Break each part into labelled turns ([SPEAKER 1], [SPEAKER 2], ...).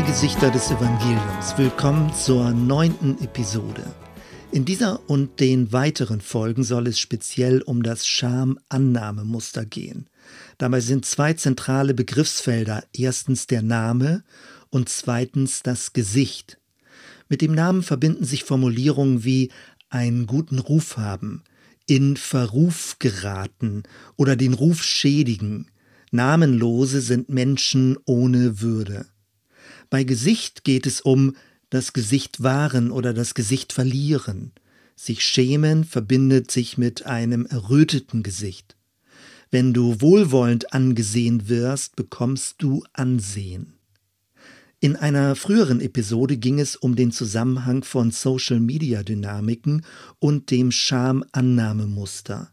[SPEAKER 1] Zwei Gesichter des Evangeliums. Willkommen zur neunten Episode. In dieser und den weiteren Folgen soll es speziell um das Scham-Annahmemuster gehen. Dabei sind zwei zentrale Begriffsfelder. Erstens der Name und zweitens das Gesicht. Mit dem Namen verbinden sich Formulierungen wie einen guten Ruf haben, in Verruf geraten oder den Ruf schädigen. Namenlose sind Menschen ohne Würde. Bei Gesicht geht es um das Gesicht wahren oder das Gesicht verlieren. Sich schämen verbindet sich mit einem erröteten Gesicht. Wenn du wohlwollend angesehen wirst, bekommst du Ansehen. In einer früheren Episode ging es um den Zusammenhang von Social-Media-Dynamiken und dem Scham-Annahmemuster.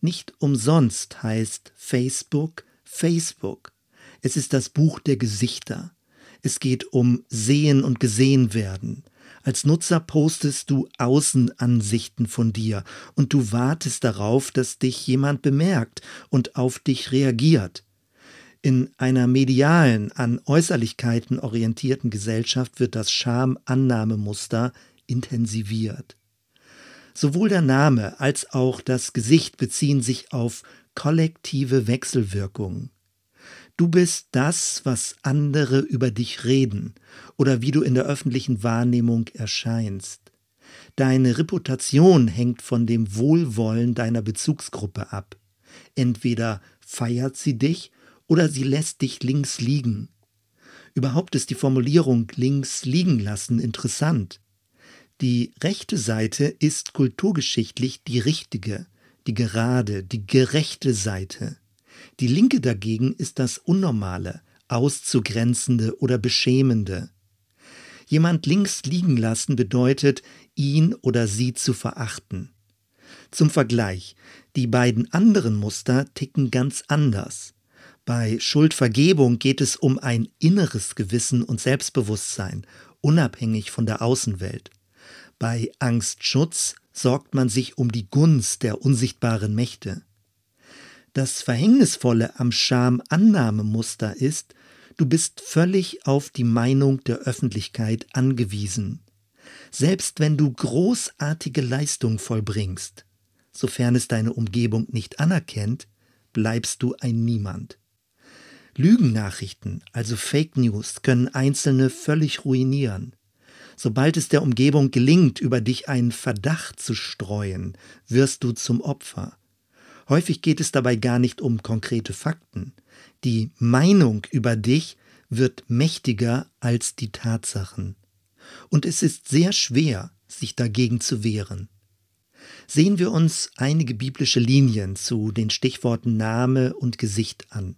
[SPEAKER 1] Nicht umsonst heißt Facebook Facebook. Es ist das Buch der Gesichter. Es geht um Sehen und Gesehen werden. Als Nutzer postest du Außenansichten von dir und du wartest darauf, dass dich jemand bemerkt und auf dich reagiert. In einer medialen, an Äußerlichkeiten orientierten Gesellschaft wird das Scham-Annahmemuster intensiviert. Sowohl der Name als auch das Gesicht beziehen sich auf kollektive Wechselwirkungen. Du bist das, was andere über dich reden oder wie du in der öffentlichen Wahrnehmung erscheinst. Deine Reputation hängt von dem Wohlwollen deiner Bezugsgruppe ab. Entweder feiert sie dich oder sie lässt dich links liegen. Überhaupt ist die Formulierung links liegen lassen interessant. Die rechte Seite ist kulturgeschichtlich die richtige, die gerade, die gerechte Seite. Die linke dagegen ist das Unnormale, Auszugrenzende oder Beschämende. Jemand links liegen lassen bedeutet, ihn oder sie zu verachten. Zum Vergleich, die beiden anderen Muster ticken ganz anders. Bei Schuldvergebung geht es um ein inneres Gewissen und Selbstbewusstsein, unabhängig von der Außenwelt. Bei Angstschutz sorgt man sich um die Gunst der unsichtbaren Mächte. Das Verhängnisvolle am Schamannahmemuster ist, du bist völlig auf die Meinung der Öffentlichkeit angewiesen. Selbst wenn du großartige Leistung vollbringst, sofern es deine Umgebung nicht anerkennt, bleibst du ein Niemand. Lügennachrichten, also Fake News, können Einzelne völlig ruinieren. Sobald es der Umgebung gelingt, über dich einen Verdacht zu streuen, wirst du zum Opfer. Häufig geht es dabei gar nicht um konkrete Fakten. Die Meinung über dich wird mächtiger als die Tatsachen. Und es ist sehr schwer, sich dagegen zu wehren. Sehen wir uns einige biblische Linien zu den Stichworten Name und Gesicht an.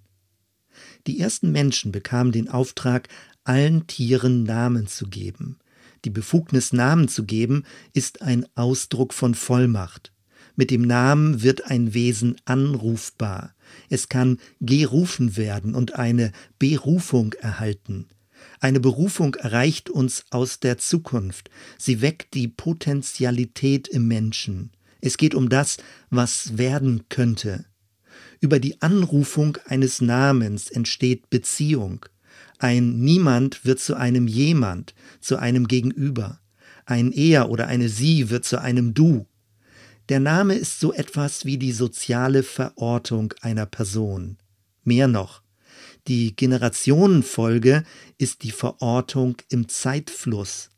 [SPEAKER 1] Die ersten Menschen bekamen den Auftrag, allen Tieren Namen zu geben. Die Befugnis, Namen zu geben, ist ein Ausdruck von Vollmacht. Mit dem Namen wird ein Wesen anrufbar. Es kann gerufen werden und eine Berufung erhalten. Eine Berufung erreicht uns aus der Zukunft. Sie weckt die Potentialität im Menschen. Es geht um das, was werden könnte. Über die Anrufung eines Namens entsteht Beziehung. Ein Niemand wird zu einem Jemand, zu einem Gegenüber. Ein Er oder eine Sie wird zu einem Du. Der Name ist so etwas wie die soziale Verortung einer Person. Mehr noch, die Generationenfolge ist die Verortung im Zeitfluss.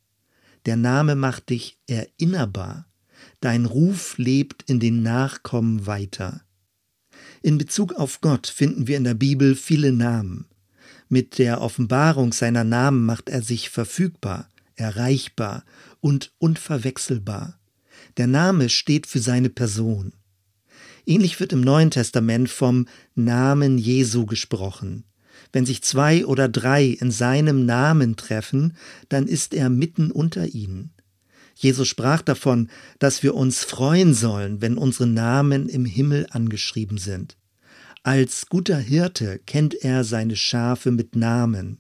[SPEAKER 1] Der Name macht dich erinnerbar. Dein Ruf lebt in den Nachkommen weiter. In Bezug auf Gott finden wir in der Bibel viele Namen. Mit der Offenbarung seiner Namen macht er sich verfügbar, erreichbar und unverwechselbar. Der Name steht für seine Person. Ähnlich wird im Neuen Testament vom Namen Jesu gesprochen. Wenn sich zwei oder drei in seinem Namen treffen, dann ist er mitten unter ihnen. Jesus sprach davon, dass wir uns freuen sollen, wenn unsere Namen im Himmel angeschrieben sind. Als guter Hirte kennt er seine Schafe mit Namen.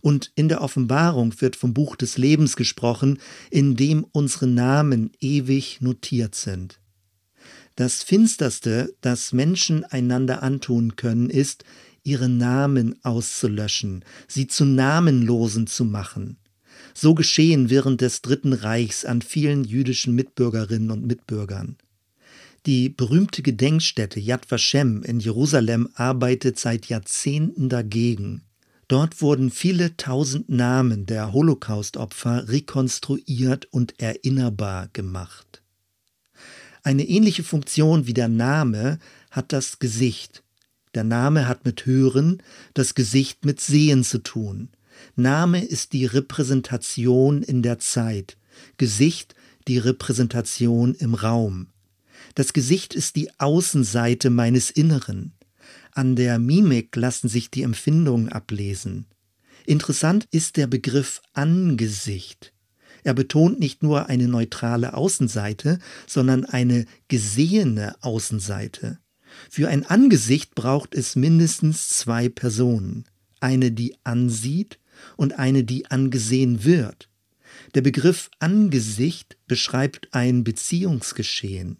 [SPEAKER 1] Und in der Offenbarung wird vom Buch des Lebens gesprochen, in dem unsere Namen ewig notiert sind. Das Finsterste, das Menschen einander antun können, ist, ihre Namen auszulöschen, sie zu Namenlosen zu machen. So geschehen während des Dritten Reichs an vielen jüdischen Mitbürgerinnen und Mitbürgern. Die berühmte Gedenkstätte Yad Vashem in Jerusalem arbeitet seit Jahrzehnten dagegen. Dort wurden viele tausend Namen der Holocaustopfer rekonstruiert und erinnerbar gemacht. Eine ähnliche Funktion wie der Name hat das Gesicht. Der Name hat mit Hören, das Gesicht mit Sehen zu tun. Name ist die Repräsentation in der Zeit, Gesicht die Repräsentation im Raum. Das Gesicht ist die Außenseite meines Inneren. An der Mimik lassen sich die Empfindungen ablesen. Interessant ist der Begriff Angesicht. Er betont nicht nur eine neutrale Außenseite, sondern eine gesehene Außenseite. Für ein Angesicht braucht es mindestens zwei Personen. Eine, die ansieht und eine, die angesehen wird. Der Begriff Angesicht beschreibt ein Beziehungsgeschehen.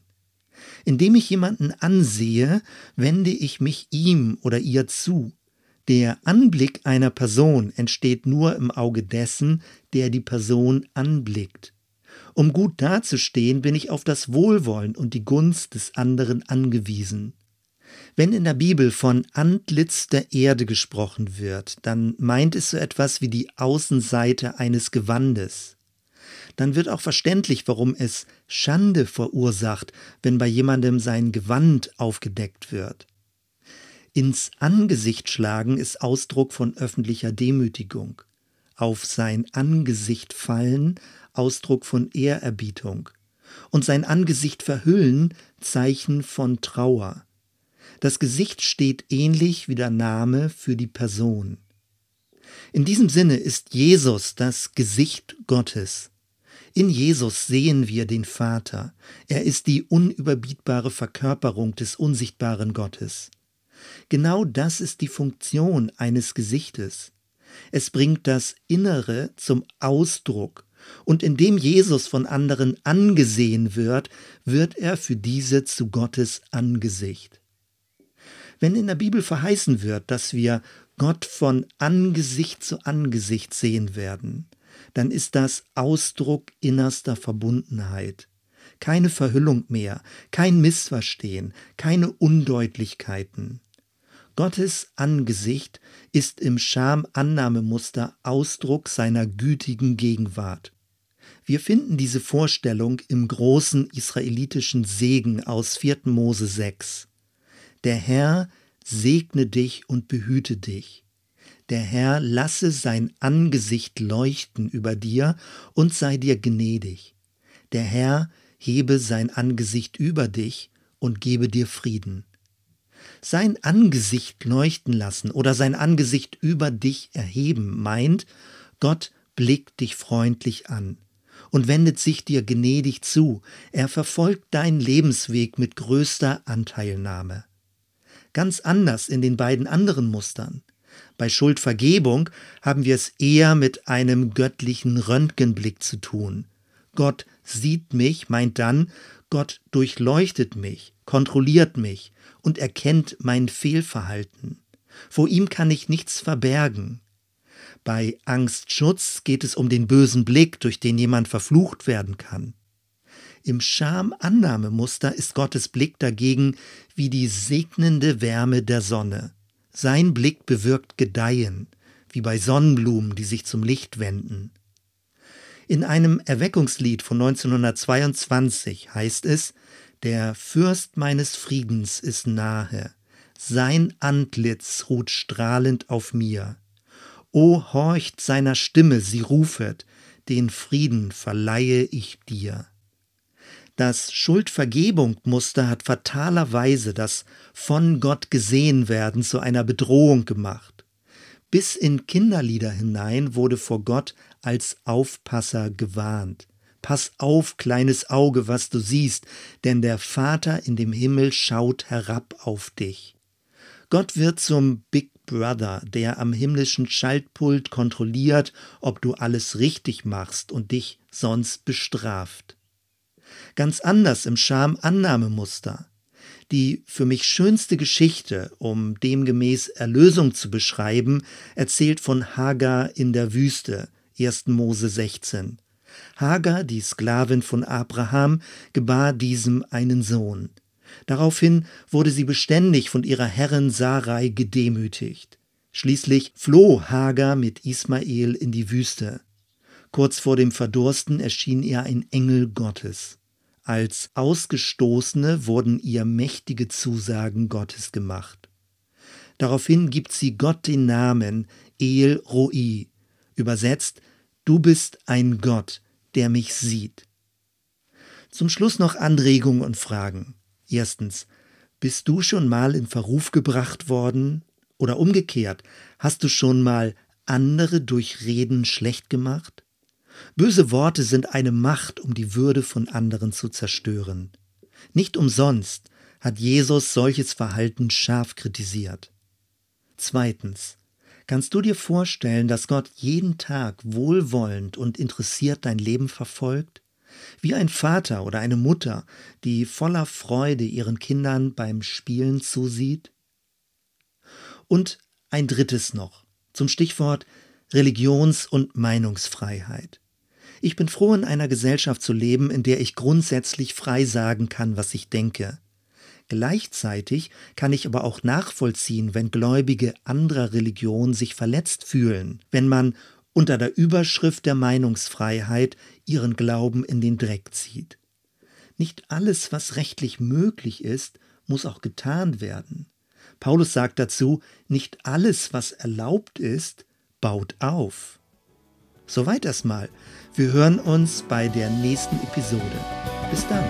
[SPEAKER 1] Indem ich jemanden ansehe, wende ich mich ihm oder ihr zu. Der Anblick einer Person entsteht nur im Auge dessen, der die Person anblickt. Um gut dazustehen, bin ich auf das Wohlwollen und die Gunst des anderen angewiesen. Wenn in der Bibel von Antlitz der Erde gesprochen wird, dann meint es so etwas wie die Außenseite eines Gewandes dann wird auch verständlich, warum es Schande verursacht, wenn bei jemandem sein Gewand aufgedeckt wird. Ins Angesicht schlagen ist Ausdruck von öffentlicher Demütigung. Auf sein Angesicht fallen Ausdruck von Ehrerbietung. Und sein Angesicht verhüllen Zeichen von Trauer. Das Gesicht steht ähnlich wie der Name für die Person. In diesem Sinne ist Jesus das Gesicht Gottes. In Jesus sehen wir den Vater. Er ist die unüberbietbare Verkörperung des unsichtbaren Gottes. Genau das ist die Funktion eines Gesichtes. Es bringt das Innere zum Ausdruck, und indem Jesus von anderen angesehen wird, wird er für diese zu Gottes Angesicht. Wenn in der Bibel verheißen wird, dass wir Gott von Angesicht zu Angesicht sehen werden, dann ist das Ausdruck innerster Verbundenheit. Keine Verhüllung mehr, kein Missverstehen, keine Undeutlichkeiten. Gottes Angesicht ist im Schamannahmemuster Ausdruck seiner gütigen Gegenwart. Wir finden diese Vorstellung im großen israelitischen Segen aus 4. Mose 6. Der Herr segne dich und behüte dich der Herr lasse sein Angesicht leuchten über dir und sei dir gnädig. Der Herr hebe sein Angesicht über dich und gebe dir Frieden. Sein Angesicht leuchten lassen oder sein Angesicht über dich erheben meint, Gott blickt dich freundlich an und wendet sich dir gnädig zu, er verfolgt deinen Lebensweg mit größter Anteilnahme. Ganz anders in den beiden anderen Mustern. Bei Schuldvergebung haben wir es eher mit einem göttlichen Röntgenblick zu tun. Gott sieht mich, meint dann, Gott durchleuchtet mich, kontrolliert mich und erkennt mein Fehlverhalten. Vor ihm kann ich nichts verbergen. Bei Angstschutz geht es um den bösen Blick, durch den jemand verflucht werden kann. Im Schamannahmemuster ist Gottes Blick dagegen wie die segnende Wärme der Sonne. Sein Blick bewirkt Gedeihen, wie bei Sonnenblumen, die sich zum Licht wenden. In einem Erweckungslied von 1922 heißt es, der Fürst meines Friedens ist nahe, sein Antlitz ruht strahlend auf mir. O horcht seiner Stimme, sie rufet, den Frieden verleihe ich dir. Das Schuldvergebung-Muster hat fatalerweise das von Gott gesehen werden zu einer Bedrohung gemacht. Bis in Kinderlieder hinein wurde vor Gott als Aufpasser gewarnt. Pass auf, kleines Auge, was du siehst, denn der Vater in dem Himmel schaut herab auf dich. Gott wird zum Big Brother, der am himmlischen Schaltpult kontrolliert, ob du alles richtig machst und dich sonst bestraft ganz anders im Schamannahmemuster. Die für mich schönste Geschichte, um demgemäß Erlösung zu beschreiben, erzählt von Hagar in der Wüste, 1. Mose 16. Hagar, die Sklavin von Abraham, gebar diesem einen Sohn. Daraufhin wurde sie beständig von ihrer Herrin Sarai gedemütigt. Schließlich floh Hagar mit Ismael in die Wüste. Kurz vor dem Verdursten erschien ihr ein Engel Gottes. Als Ausgestoßene wurden ihr mächtige Zusagen Gottes gemacht. Daraufhin gibt sie Gott den Namen El Roi, übersetzt Du bist ein Gott, der mich sieht. Zum Schluss noch Anregungen und Fragen. Erstens, bist du schon mal in Verruf gebracht worden? Oder umgekehrt, hast du schon mal andere durch Reden schlecht gemacht? Böse Worte sind eine Macht, um die Würde von anderen zu zerstören. Nicht umsonst hat Jesus solches Verhalten scharf kritisiert. Zweitens, kannst du dir vorstellen, dass Gott jeden Tag wohlwollend und interessiert dein Leben verfolgt? Wie ein Vater oder eine Mutter, die voller Freude ihren Kindern beim Spielen zusieht? Und ein drittes noch zum Stichwort Religions- und Meinungsfreiheit. Ich bin froh, in einer Gesellschaft zu leben, in der ich grundsätzlich frei sagen kann, was ich denke. Gleichzeitig kann ich aber auch nachvollziehen, wenn Gläubige anderer Religion sich verletzt fühlen, wenn man unter der Überschrift der Meinungsfreiheit ihren Glauben in den Dreck zieht. Nicht alles, was rechtlich möglich ist, muss auch getan werden. Paulus sagt dazu, nicht alles, was erlaubt ist, baut auf. Soweit erstmal. Wir hören uns bei der nächsten Episode. Bis dann.